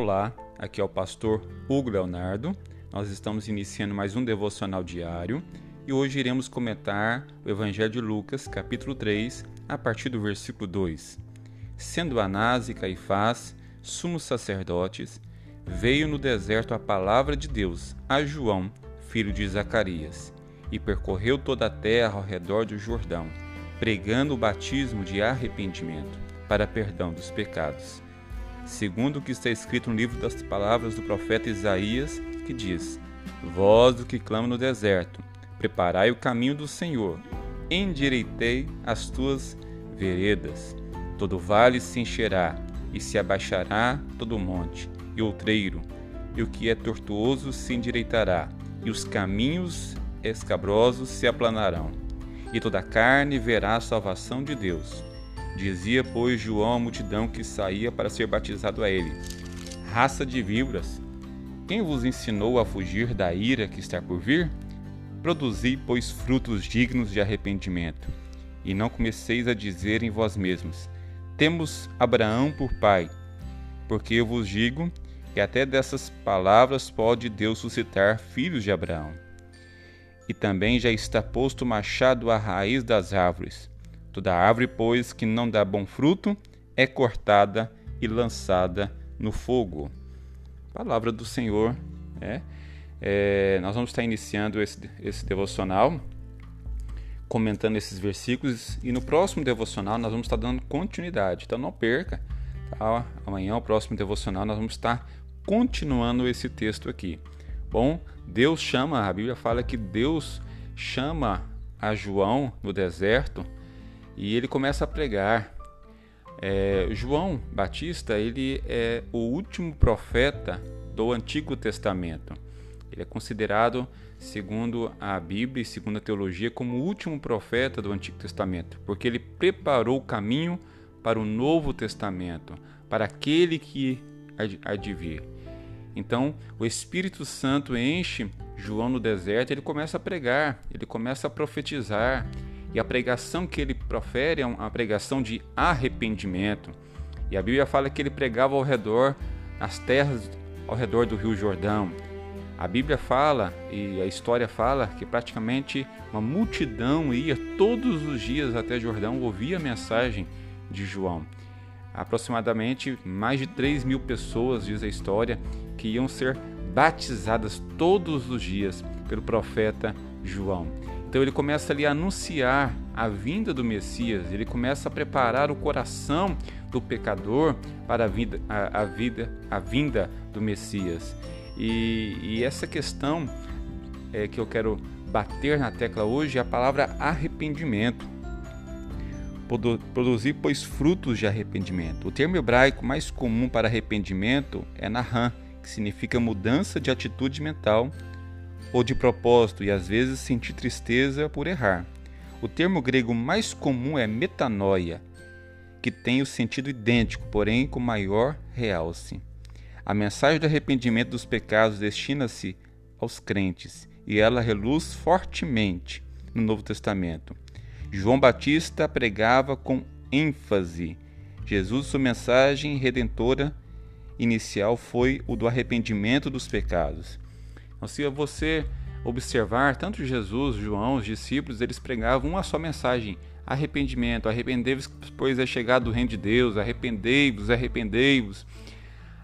Olá, aqui é o pastor Hugo Leonardo. Nós estamos iniciando mais um devocional diário e hoje iremos comentar o Evangelho de Lucas, capítulo 3, a partir do versículo 2. Sendo Anás e Caifás sumos sacerdotes, veio no deserto a palavra de Deus a João, filho de Zacarias, e percorreu toda a terra ao redor do Jordão, pregando o batismo de arrependimento para perdão dos pecados segundo o que está escrito no livro das palavras do profeta Isaías, que diz: Voz do que clama no deserto, preparai o caminho do Senhor, endireitei as tuas veredas. Todo vale se encherá, e se abaixará todo monte e outreiro, e o que é tortuoso se endireitará, e os caminhos escabrosos se aplanarão, e toda carne verá a salvação de Deus Dizia, pois, João à multidão que saía para ser batizado a ele: Raça de víboras, quem vos ensinou a fugir da ira que está por vir? Produzi, pois, frutos dignos de arrependimento, e não comeceis a dizer em vós mesmos: Temos Abraão por pai. Porque eu vos digo que até dessas palavras pode Deus suscitar filhos de Abraão. E também já está posto o machado à raiz das árvores. Toda árvore, pois, que não dá bom fruto, é cortada e lançada no fogo. Palavra do Senhor. É, é, nós vamos estar iniciando esse, esse devocional, comentando esses versículos, e no próximo devocional nós vamos estar dando continuidade. Então não perca. Tá? Amanhã, o próximo devocional, nós vamos estar continuando esse texto aqui. Bom, Deus chama, a Bíblia fala que Deus chama a João no deserto e ele começa a pregar. É, João Batista ele é o último profeta do Antigo Testamento. Ele é considerado, segundo a Bíblia e segundo a teologia, como o último profeta do Antigo Testamento, porque ele preparou o caminho para o Novo Testamento, para aquele que há de vir. Então, o Espírito Santo enche João no deserto, ele começa a pregar, ele começa a profetizar, e a pregação que ele profere é uma pregação de arrependimento. E a Bíblia fala que ele pregava ao redor, nas terras ao redor do Rio Jordão. A Bíblia fala e a história fala que praticamente uma multidão ia todos os dias até Jordão ouvir a mensagem de João. Aproximadamente mais de 3 mil pessoas, diz a história, que iam ser batizadas todos os dias pelo profeta João. Então ele começa ali a anunciar a vinda do Messias, ele começa a preparar o coração do pecador para a, vida, a, a vida, a vinda do Messias. E, e essa questão é, que eu quero bater na tecla hoje é a palavra arrependimento. Produzir, pois, frutos de arrependimento. O termo hebraico mais comum para arrependimento é nahan, que significa mudança de atitude mental ou de propósito e às vezes sentir tristeza por errar. O termo grego mais comum é metanoia, que tem o sentido idêntico, porém com maior realce. A mensagem do arrependimento dos pecados destina-se aos crentes e ela reluz fortemente no Novo Testamento. João Batista pregava com ênfase. Jesus, sua mensagem redentora inicial foi o do arrependimento dos pecados. Então, se você observar, tanto Jesus, João, os discípulos, eles pregavam uma só mensagem: arrependimento, arrependei-vos, pois é chegado o reino de Deus, arrependei-vos, arrependei-vos.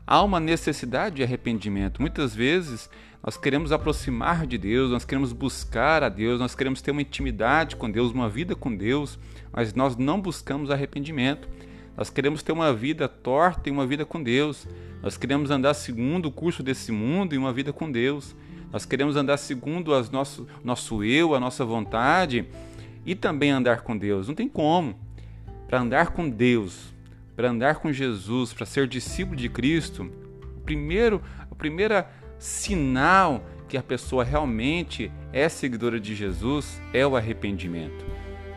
Há uma necessidade de arrependimento. Muitas vezes nós queremos aproximar de Deus, nós queremos buscar a Deus, nós queremos ter uma intimidade com Deus, uma vida com Deus, mas nós não buscamos arrependimento. Nós queremos ter uma vida torta e uma vida com Deus. Nós queremos andar segundo o curso desse mundo e uma vida com Deus. Nós queremos andar segundo o nosso, nosso eu, a nossa vontade e também andar com Deus. Não tem como. Para andar com Deus, para andar com Jesus, para ser discípulo de Cristo, o primeiro, o primeiro sinal que a pessoa realmente é seguidora de Jesus é o arrependimento.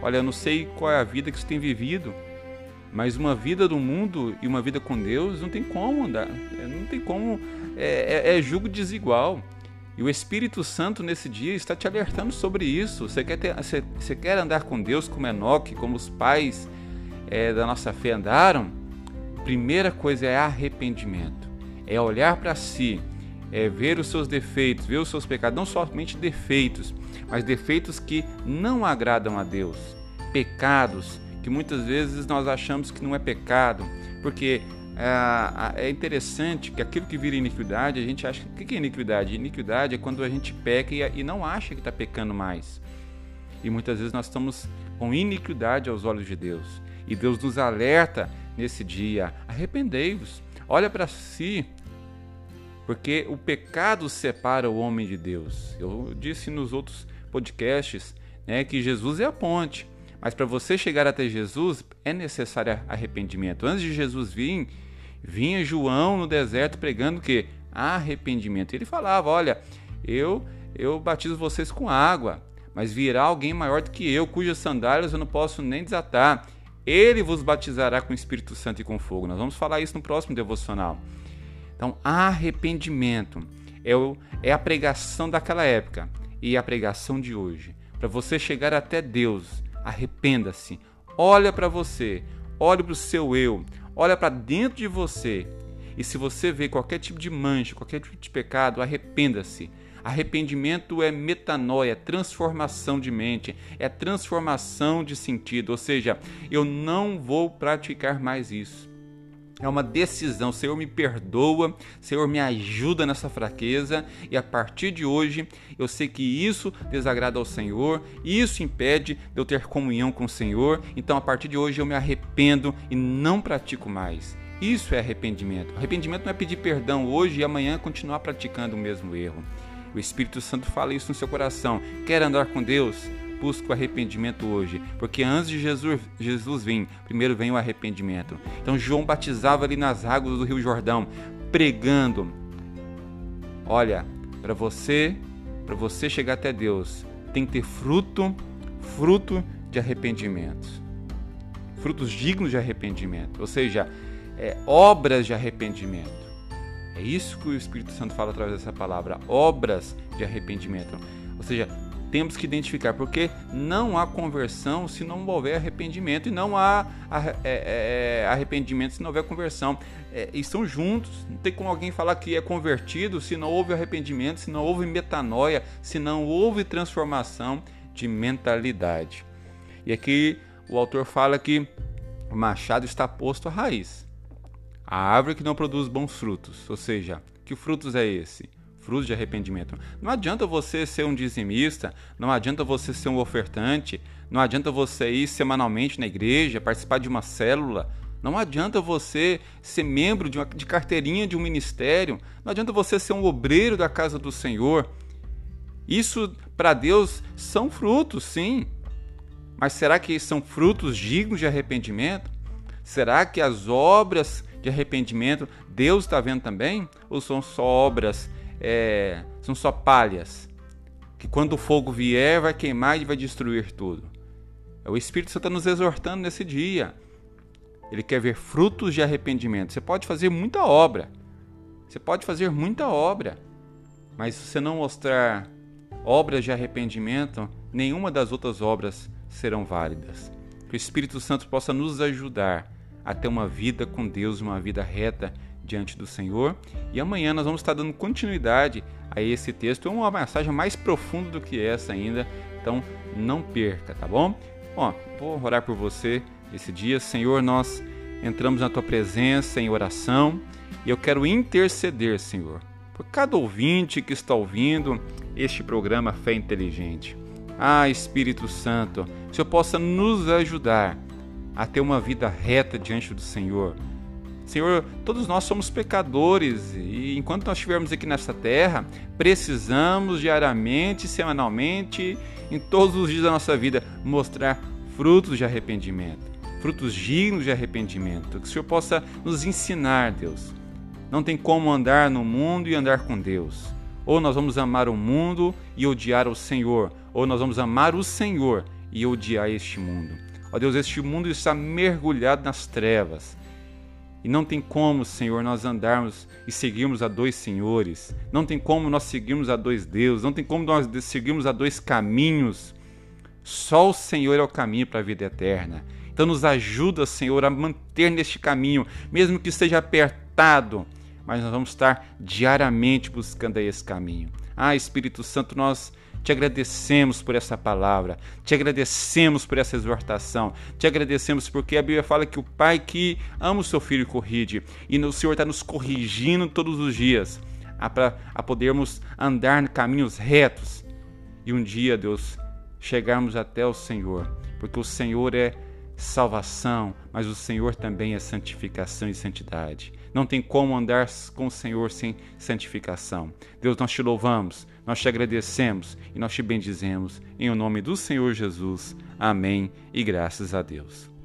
Olha, eu não sei qual é a vida que você tem vivido, mas uma vida do mundo e uma vida com Deus não tem como andar, não tem como, é, é, é julgo desigual. E o Espírito Santo nesse dia está te alertando sobre isso. Você quer, ter, você, você quer andar com Deus como Enoque, como os pais é, da nossa fé andaram? Primeira coisa é arrependimento. é olhar para si, é ver os seus defeitos, ver os seus pecados, não somente defeitos, mas defeitos que não agradam a Deus, pecados que muitas vezes nós achamos que não é pecado, porque é, é interessante que aquilo que vira iniquidade, a gente acha. O que é iniquidade? Iniquidade é quando a gente peca e, não acha que está pecando mais. E muitas vezes nós estamos com iniquidade aos olhos de Deus. E Deus nos alerta nesse dia: arrependei-vos, olha para si, porque o pecado separa o homem de Deus. Eu disse nos outros podcasts né, que Jesus é a ponte. Mas para você chegar até Jesus é necessário arrependimento. Antes de Jesus vir, vinha João no deserto pregando que arrependimento. Ele falava: "Olha, eu eu batizo vocês com água, mas virá alguém maior do que eu, cujas sandálias eu não posso nem desatar. Ele vos batizará com o Espírito Santo e com fogo." Nós vamos falar isso no próximo devocional. Então, arrependimento é, o, é a pregação daquela época e a pregação de hoje. Para você chegar até Deus, arrependa-se. Olha para você, olhe para o seu eu, olha para dentro de você. E se você vê qualquer tipo de mancha, qualquer tipo de pecado, arrependa-se. Arrependimento é metanoia, é transformação de mente, é transformação de sentido. Ou seja, eu não vou praticar mais isso. É uma decisão. Senhor, me perdoa. Senhor, me ajuda nessa fraqueza. E a partir de hoje, eu sei que isso desagrada ao Senhor. Isso impede de eu ter comunhão com o Senhor. Então, a partir de hoje, eu me arrependo e não pratico mais. Isso é arrependimento. Arrependimento não é pedir perdão hoje e amanhã continuar praticando o mesmo erro. O Espírito Santo fala isso no seu coração. Quer andar com Deus? Busca o arrependimento hoje, porque antes de Jesus, Jesus vir, primeiro vem o arrependimento. Então João batizava ali nas águas do Rio Jordão, pregando. Olha, para você, para você chegar até Deus, tem que ter fruto, fruto de arrependimento. Frutos dignos de arrependimento, ou seja, é, obras de arrependimento. É isso que o Espírito Santo fala através dessa palavra, obras de arrependimento. Ou seja, temos que identificar, porque não há conversão se não houver arrependimento, e não há é, é, é, arrependimento se não houver conversão. E são juntos, não tem como alguém falar que é convertido se não houve arrependimento, se não houve metanoia, se não houve transformação de mentalidade. E aqui o autor fala que o machado está posto à raiz. A árvore que não produz bons frutos, ou seja, que frutos é esse? Frutos de arrependimento. Não adianta você ser um dizimista, não adianta você ser um ofertante, não adianta você ir semanalmente na igreja, participar de uma célula, não adianta você ser membro de, uma, de carteirinha de um ministério, não adianta você ser um obreiro da casa do Senhor. Isso para Deus são frutos, sim. Mas será que são frutos dignos de arrependimento? Será que as obras de arrependimento Deus está vendo também? Ou são só obras é, são só palhas, que quando o fogo vier vai queimar e vai destruir tudo. É o Espírito Santo está nos exortando nesse dia. Ele quer ver frutos de arrependimento. Você pode fazer muita obra, você pode fazer muita obra, mas se você não mostrar obras de arrependimento, nenhuma das outras obras serão válidas. Que o Espírito Santo possa nos ajudar a ter uma vida com Deus, uma vida reta diante do Senhor. E amanhã nós vamos estar dando continuidade a esse texto, uma mensagem mais profunda do que essa ainda. Então não perca, tá bom? Bom, vou orar por você esse dia. Senhor, nós entramos na tua presença em oração e eu quero interceder, Senhor, por cada ouvinte que está ouvindo este programa Fé Inteligente. Ah, Espírito Santo, o Senhor possa nos ajudar a ter uma vida reta diante do Senhor Senhor, todos nós somos pecadores e enquanto nós estivermos aqui nessa terra, precisamos diariamente, semanalmente, em todos os dias da nossa vida, mostrar frutos de arrependimento, frutos dignos de arrependimento. Que o Senhor possa nos ensinar, Deus. Não tem como andar no mundo e andar com Deus. Ou nós vamos amar o mundo e odiar o Senhor, ou nós vamos amar o Senhor e odiar este mundo. Ó Deus, este mundo está mergulhado nas trevas. E não tem como, Senhor, nós andarmos e seguirmos a dois senhores. Não tem como nós seguirmos a dois deuses. Não tem como nós seguirmos a dois caminhos. Só o Senhor é o caminho para a vida eterna. Então nos ajuda, Senhor, a manter neste caminho, mesmo que esteja apertado, mas nós vamos estar diariamente buscando esse caminho. Ah, Espírito Santo, nós te agradecemos por essa palavra, te agradecemos por essa exortação, te agradecemos porque a Bíblia fala que o Pai que ama o seu filho corrige, e o Senhor está nos corrigindo todos os dias a, pra, a podermos andar em caminhos retos. E um dia, Deus, chegarmos até o Senhor, porque o Senhor é salvação, mas o Senhor também é santificação e santidade. Não tem como andar com o Senhor sem santificação. Deus, nós te louvamos, nós te agradecemos e nós te bendizemos. Em o nome do Senhor Jesus. Amém e graças a Deus.